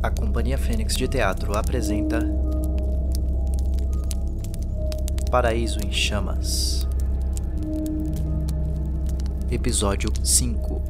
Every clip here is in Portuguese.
A Companhia Fênix de Teatro apresenta Paraíso em Chamas. Episódio 5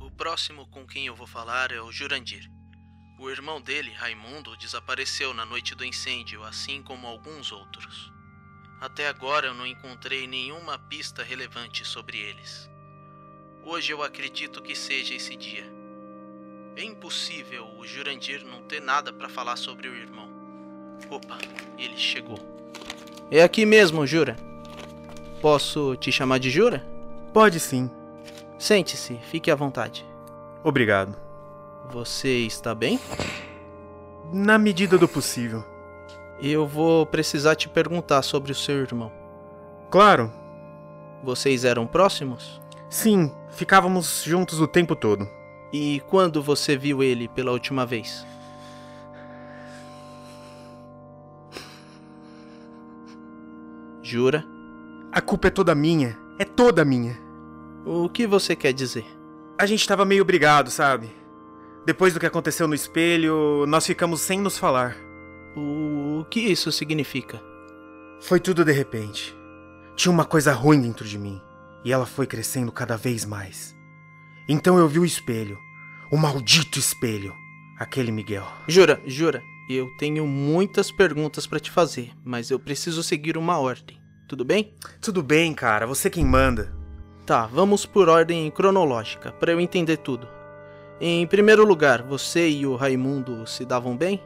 O próximo com quem eu vou falar é o Jurandir. O irmão dele, Raimundo, desapareceu na noite do incêndio, assim como alguns outros. Até agora eu não encontrei nenhuma pista relevante sobre eles. Hoje eu acredito que seja esse dia. É impossível o Jurandir não ter nada para falar sobre o irmão. Opa, ele chegou. É aqui mesmo, Jura. Posso te chamar de Jura? Pode sim. Sente-se, fique à vontade. Obrigado. Você está bem? Na medida do possível. Eu vou precisar te perguntar sobre o seu irmão. Claro. Vocês eram próximos? Sim, ficávamos juntos o tempo todo. E quando você viu ele pela última vez? Jura? A culpa é toda minha. É toda minha. O que você quer dizer? A gente tava meio brigado, sabe? Depois do que aconteceu no espelho, nós ficamos sem nos falar. O que isso significa? Foi tudo de repente. Tinha uma coisa ruim dentro de mim, e ela foi crescendo cada vez mais. Então eu vi o espelho, o maldito espelho, aquele Miguel. Jura, jura, eu tenho muitas perguntas para te fazer, mas eu preciso seguir uma ordem. Tudo bem? Tudo bem, cara, você quem manda. Tá, vamos por ordem cronológica, para eu entender tudo. Em primeiro lugar, você e o Raimundo se davam bem?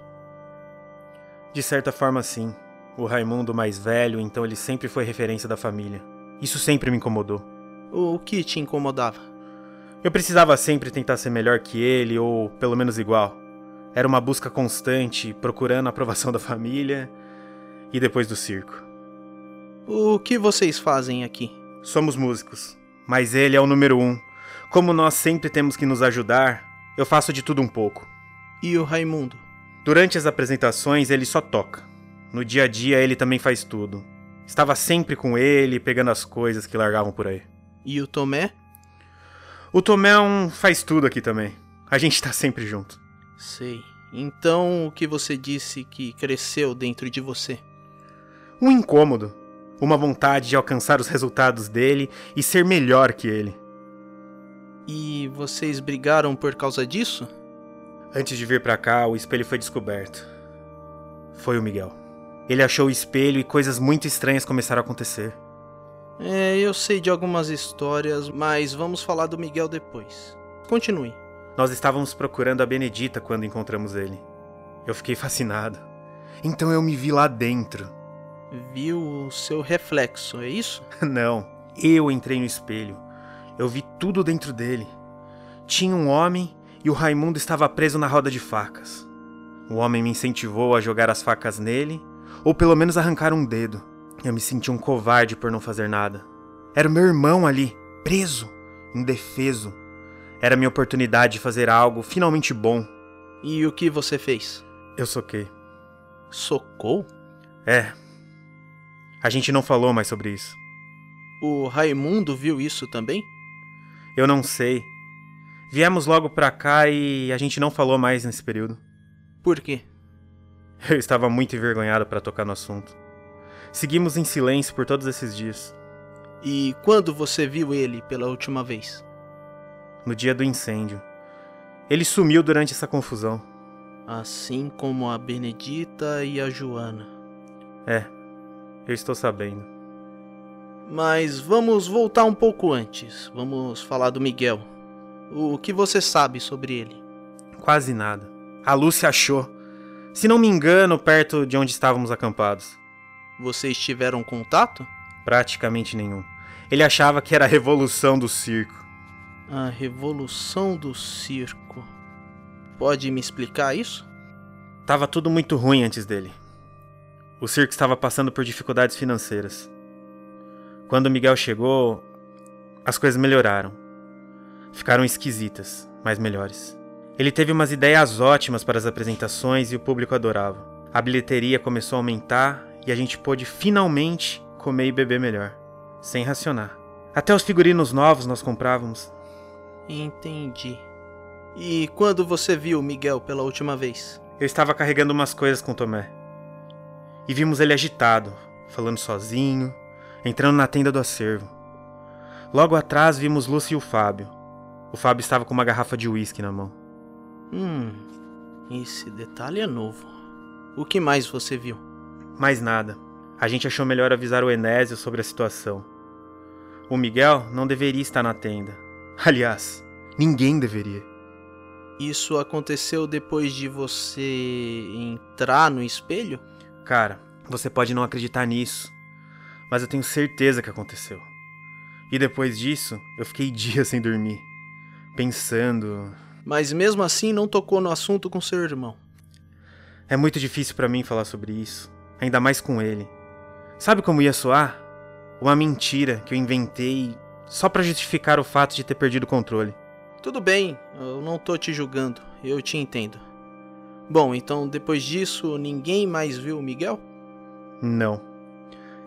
De certa forma, sim. O Raimundo mais velho, então ele sempre foi referência da família. Isso sempre me incomodou. O que te incomodava? Eu precisava sempre tentar ser melhor que ele, ou pelo menos igual. Era uma busca constante, procurando a aprovação da família e depois do circo. O que vocês fazem aqui? Somos músicos, mas ele é o número um. Como nós sempre temos que nos ajudar, eu faço de tudo um pouco. E o Raimundo? Durante as apresentações, ele só toca. No dia a dia, ele também faz tudo. Estava sempre com ele, pegando as coisas que largavam por aí. E o Tomé? O Tomé é um faz tudo aqui também. A gente tá sempre junto. Sei. Então, o que você disse que cresceu dentro de você? Um incômodo. Uma vontade de alcançar os resultados dele e ser melhor que ele. E vocês brigaram por causa disso? Antes de vir pra cá, o espelho foi descoberto. Foi o Miguel. Ele achou o espelho e coisas muito estranhas começaram a acontecer. É, eu sei de algumas histórias, mas vamos falar do Miguel depois. Continue. Nós estávamos procurando a Benedita quando encontramos ele. Eu fiquei fascinado. Então eu me vi lá dentro. Viu o seu reflexo, é isso? Não, eu entrei no espelho. Eu vi tudo dentro dele. Tinha um homem e o Raimundo estava preso na roda de facas. O homem me incentivou a jogar as facas nele, ou pelo menos arrancar um dedo. Eu me senti um covarde por não fazer nada. Era o meu irmão ali, preso, indefeso. Era minha oportunidade de fazer algo finalmente bom. E o que você fez? Eu soquei. Socou? É. A gente não falou mais sobre isso. O Raimundo viu isso também? Eu não sei. Viemos logo pra cá e a gente não falou mais nesse período. Por quê? Eu estava muito envergonhado para tocar no assunto. Seguimos em silêncio por todos esses dias. E quando você viu ele pela última vez? No dia do incêndio. Ele sumiu durante essa confusão. Assim como a Benedita e a Joana. É, eu estou sabendo. Mas vamos voltar um pouco antes. Vamos falar do Miguel. O que você sabe sobre ele? Quase nada. A Lúcia achou. Se não me engano, perto de onde estávamos acampados. Vocês tiveram contato? Praticamente nenhum. Ele achava que era a revolução do circo. A revolução do circo. Pode me explicar isso? Tava tudo muito ruim antes dele. O circo estava passando por dificuldades financeiras. Quando Miguel chegou, as coisas melhoraram. Ficaram esquisitas, mas melhores. Ele teve umas ideias ótimas para as apresentações e o público adorava. A bilheteria começou a aumentar e a gente pôde finalmente comer e beber melhor, sem racionar. Até os figurinos novos nós comprávamos. Entendi. E quando você viu o Miguel pela última vez? Eu estava carregando umas coisas com Tomé. E vimos ele agitado, falando sozinho, entrando na tenda do acervo. Logo atrás vimos Lúcia e o Fábio. O Fábio estava com uma garrafa de uísque na mão. Hum, esse detalhe é novo. O que mais você viu? Mais nada. A gente achou melhor avisar o Enésio sobre a situação. O Miguel não deveria estar na tenda. Aliás, ninguém deveria. Isso aconteceu depois de você entrar no espelho? Cara, você pode não acreditar nisso, mas eu tenho certeza que aconteceu. E depois disso, eu fiquei dias sem dormir, pensando. Mas mesmo assim não tocou no assunto com seu irmão. É muito difícil para mim falar sobre isso, ainda mais com ele. Sabe como ia soar? Uma mentira que eu inventei só para justificar o fato de ter perdido o controle. Tudo bem, eu não tô te julgando, eu te entendo. Bom, então depois disso, ninguém mais viu o Miguel? Não.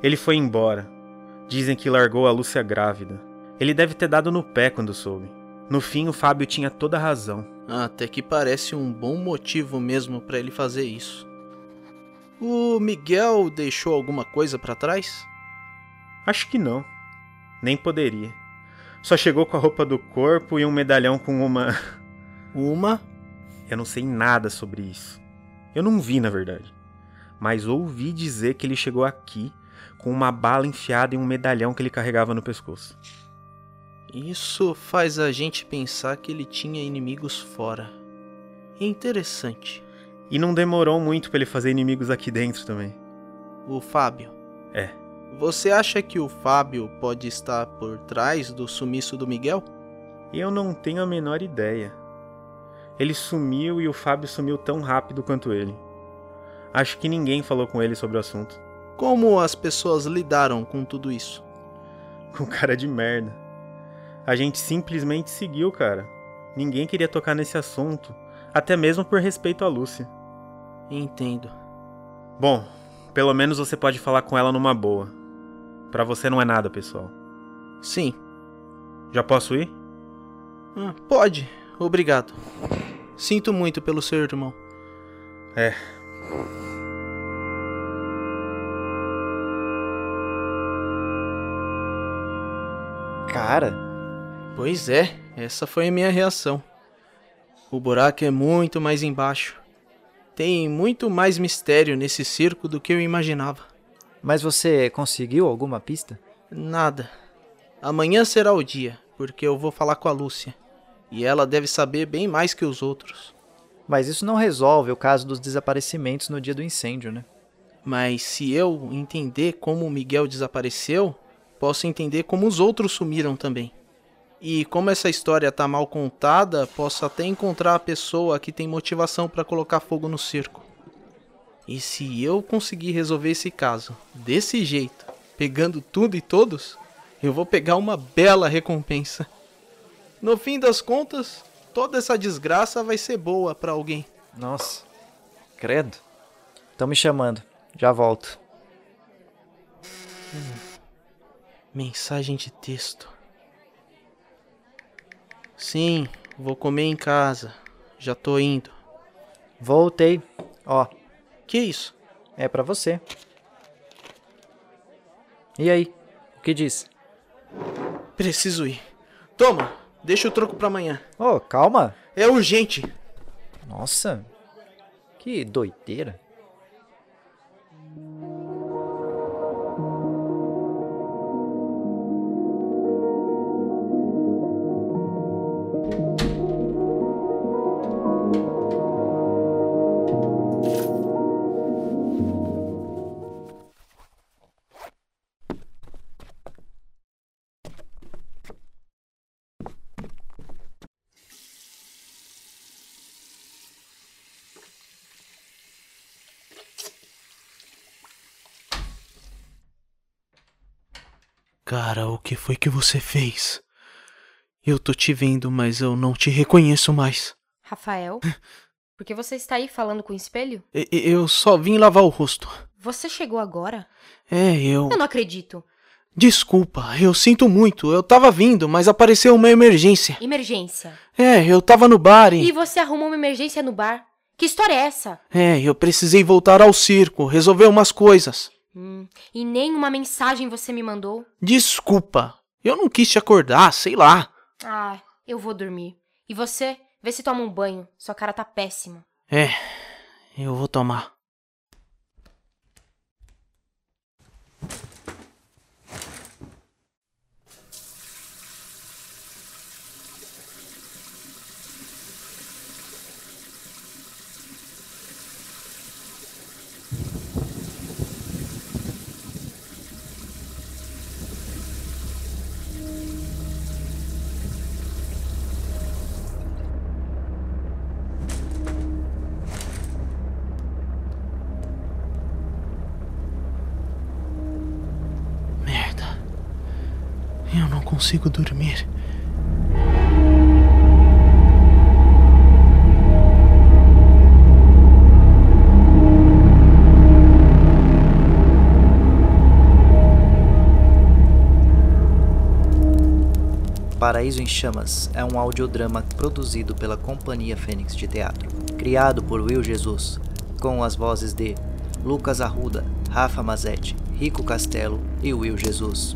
Ele foi embora. Dizem que largou a Lúcia grávida. Ele deve ter dado no pé quando soube. No fim, o Fábio tinha toda a razão. Até que parece um bom motivo mesmo para ele fazer isso. O Miguel deixou alguma coisa para trás? Acho que não. Nem poderia. Só chegou com a roupa do corpo e um medalhão com uma. Uma? Eu não sei nada sobre isso. Eu não vi, na verdade. Mas ouvi dizer que ele chegou aqui com uma bala enfiada em um medalhão que ele carregava no pescoço. Isso faz a gente pensar que ele tinha inimigos fora. Interessante. E não demorou muito para ele fazer inimigos aqui dentro também. O Fábio. É. Você acha que o Fábio pode estar por trás do sumiço do Miguel? Eu não tenho a menor ideia. Ele sumiu e o Fábio sumiu tão rápido quanto ele. Acho que ninguém falou com ele sobre o assunto. Como as pessoas lidaram com tudo isso? Com cara de merda. A gente simplesmente seguiu, cara. Ninguém queria tocar nesse assunto, até mesmo por respeito à Lúcia. Entendo. Bom, pelo menos você pode falar com ela numa boa. Pra você não é nada, pessoal. Sim. Já posso ir? Ah, pode. Obrigado. Sinto muito pelo seu irmão. É. Cara, Pois é, essa foi a minha reação. O buraco é muito mais embaixo. Tem muito mais mistério nesse circo do que eu imaginava. mas você conseguiu alguma pista? Nada. Amanhã será o dia, porque eu vou falar com a Lúcia. E ela deve saber bem mais que os outros. Mas isso não resolve o caso dos desaparecimentos no dia do incêndio, né? Mas se eu entender como o Miguel desapareceu, posso entender como os outros sumiram também. E como essa história tá mal contada, posso até encontrar a pessoa que tem motivação para colocar fogo no circo. E se eu conseguir resolver esse caso desse jeito, pegando tudo e todos, eu vou pegar uma bela recompensa. No fim das contas, toda essa desgraça vai ser boa para alguém. Nossa, credo. Estão me chamando. Já volto. Mensagem de texto. Sim, vou comer em casa. Já tô indo. Voltei. Ó, Que isso? é pra você. E aí? O que diz? Preciso ir. Toma, deixa o troco pra amanhã. Ô, calma. É urgente. Nossa. Que doideira. Cara, o que foi que você fez? Eu tô te vendo, mas eu não te reconheço mais. Rafael, por que você está aí falando com o espelho? E- Eu só vim lavar o rosto. Você chegou agora? É, eu. Eu não acredito. Desculpa, eu sinto muito. Eu tava vindo, mas apareceu uma emergência. Emergência. É, eu tava no bar E e. você arrumou uma emergência no bar? Que história é essa? É, eu precisei voltar ao circo, resolver umas coisas. E nem uma mensagem você me mandou? Desculpa, eu não quis te acordar, sei lá. Ah, eu vou dormir. E você? Vê se toma um banho. Sua cara tá péssima. É, eu vou tomar. Merda. Eu não consigo dormir. Paraíso em Chamas é um audiodrama produzido pela Companhia Fênix de Teatro, criado por Will Jesus, com as vozes de Lucas Arruda, Rafa Mazetti, Rico Castelo e Will Jesus.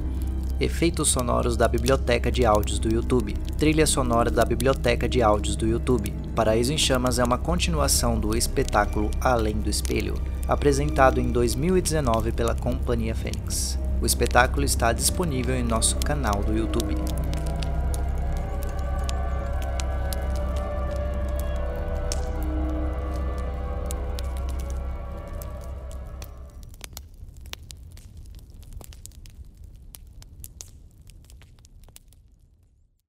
Efeitos sonoros da Biblioteca de Áudios do YouTube. Trilha sonora da Biblioteca de Áudios do YouTube. Paraíso em Chamas é uma continuação do espetáculo Além do Espelho, apresentado em 2019 pela Companhia Fênix. O espetáculo está disponível em nosso canal do YouTube.